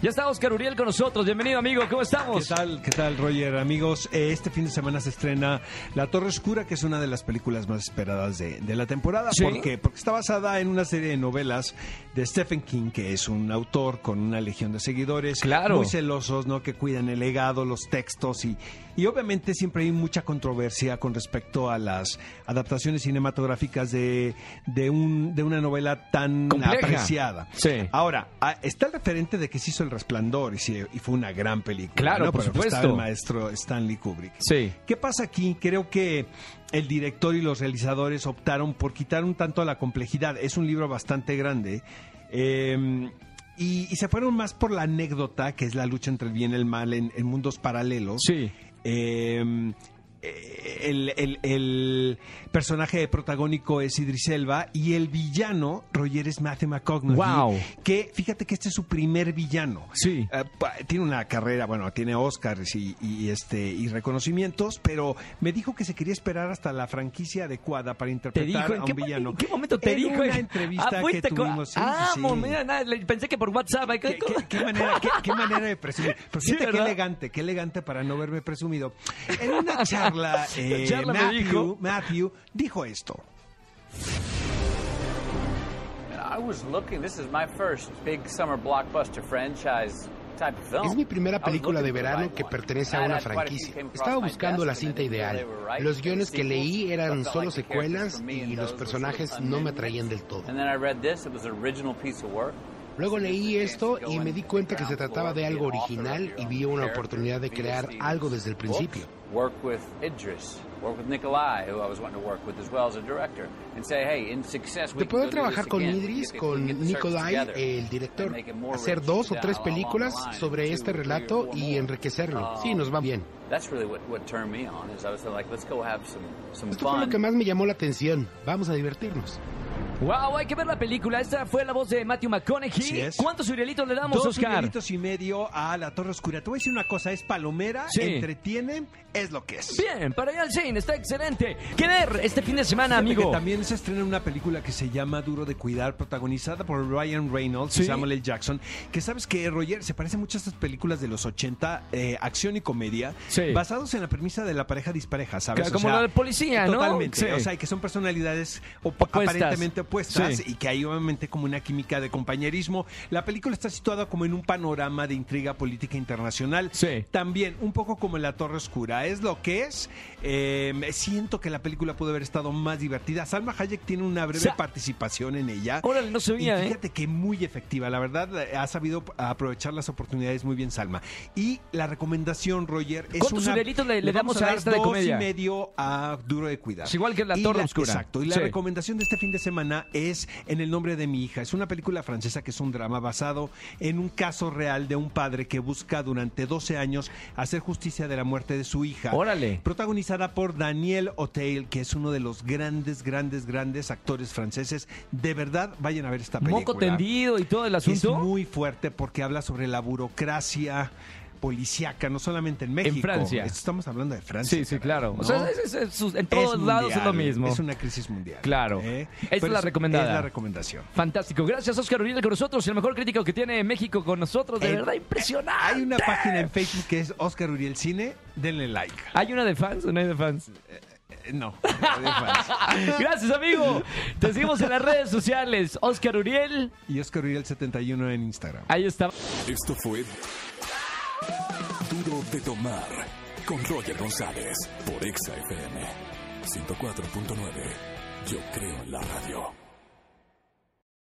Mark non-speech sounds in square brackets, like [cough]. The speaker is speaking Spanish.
Ya está Oscar Uriel con nosotros. Bienvenido, amigo. ¿Cómo estamos? ¿Qué tal, qué tal, Roger? Amigos, eh, este fin de semana se estrena La Torre Oscura, que es una de las películas más esperadas de, de la temporada. ¿Sí? ¿Por qué? Porque está basada en una serie de novelas de Stephen King, que es un autor con una legión de seguidores. Claro. Muy celosos, ¿no? Que cuidan el legado, los textos y, y obviamente siempre hay mucha controversia con respecto a las adaptaciones cinematográficas de, de, un, de una novela tan Compleja. apreciada. Sí. Ahora, ah, está el referente de que se hizo El Resplandor y, sí, y fue una gran película. Claro, ¿no? por Pero, pues, supuesto. estaba el maestro Stanley Kubrick. Sí. ¿Qué pasa aquí? Creo que el director y los realizadores optaron por quitar un tanto la complejidad. Es un libro bastante grande. eh, y, y se fueron más por la anécdota, que es la lucha entre el bien y el mal en, en mundos paralelos. Sí. Eh, el, el- el personaje protagónico es Idris Elba y el villano, Roger, es Matthew McConaughey. Wow. Que fíjate que este es su primer villano. Sí. Pa- tiene una carrera, bueno, tiene Oscars y, y, este y reconocimientos, pero me dijo que se quería esperar hasta la franquicia adecuada para Te interpretar dijo, a ¿en un villano. ¿en qué momento te En dijo? una entrevista Ah, que tuvimos. sí, ah, sí, mira, nada, pensé que por WhatsApp. ¿eh? ¿Qué, qué- qué manera, qué, manera de presumir. Pero [laughs] Sí, fíjate qué elegante, qué elegante para no verme presumido. En una charla, [laughs] [laughs] eh, Charla me Matthew, dijo. Matthew dijo esto. I was looking, this is my first big summer blockbuster franchise type of film. Es mi primera película de verano que pertenece a una franquicia. Estaba buscando la cinta ideal. Los guiones que leí sequels, eran solo like the characters secuelas y and los personajes no me atraían del todo. Luego leí esto y me di cuenta que se trataba de algo original y vi una oportunidad de crear algo desde el principio. Work with Idris, work with Nikolai, who I was wanting to work with as well as a director, and say, hey, in success we De can poder trabajar con. Idris, con Nikolai, el director, hacer dos o down tres películas sobre este relato y enriquecerlo. Um, Sí, nos va bien. Esto fue lo que más me llamó la atención. Vamos a divertirnos. Wow, hay que ver la película. Esta fue la voz de Matthew McConaughey. ¿Cuántos Urielitos le damos, Dos Oscar? minutos y medio a La Torre Oscura. Te voy a decir una cosa, es palomera, Sí. entretiene, es lo que es. Bien, para allá al cine, está excelente. ¿Qué ver este fin de semana, Fíjate amigo? que también se estrena una película que se llama Duro de Cuidar, protagonizada por Ryan Reynolds Sí. y Samuel L. Jackson. Que sabes que, Roger, se parece mucho a estas películas de los 80, eh, acción y comedia, Sí. basados en la premisa de la pareja dispareja, ¿sabes? Como la de policía, ¿no? Totalmente. O sea, que son personalidades op- Opuestas. aparentemente Sí. y que hay obviamente como una química de compañerismo. La película está situada como en un panorama de intriga política internacional. Sí. También, un poco como La Torre Oscura. Es lo que es. Eh, siento que la película pudo haber estado más divertida. Salma Hayek tiene una breve participación en ella. Órale, no sabía, y ¿eh? fíjate que muy efectiva. La verdad, eh, ha sabido aprovechar las oportunidades muy bien, Salma. Y la recomendación, Roger, es ¿Cuántos una... Le- le damos a esta de dos y medio a Duro de Cuidar. Es igual que La Torre Oscura. Exacto. Y la Sí. recomendación de este fin de semana es En el nombre de mi hija. Es una película francesa que es un drama basado en un caso real de un padre que busca durante 12 años hacer justicia de la muerte de su hija. Órale. Protagonizada por Daniel Auteuil, que es uno de los grandes, grandes, grandes actores franceses. De verdad, vayan a ver esta película. Moco tendido y todo el Es asunto. muy fuerte porque habla sobre la burocracia policíaca, no solamente en México. Francia. Esto Estamos hablando de Francia. Sí, sí, caray, claro. ¿no? O sea, es- es- es- en Es todos lados es lo mismo. Es una crisis mundial. Claro. ¿eh? Esta es la recomendada. Es la recomendación. Fantástico. Gracias, Oscar Uriel, con nosotros. El mejor crítico que tiene México con nosotros. De Eh, verdad, impresionante. Hay una página en Facebook que es Oscar Uriel Cine. Denle like. ¿Hay una de fans o no hay de fans? Eh, No, de fans. [laughs] Gracias, amigo. Te seguimos en las redes sociales. Oscar Uriel. Y Oscar Uriel 71 en Instagram. Ahí está. Esto fue Duro de Tomar con Roger González por Exa FM 104.9. Yo creo en la radio.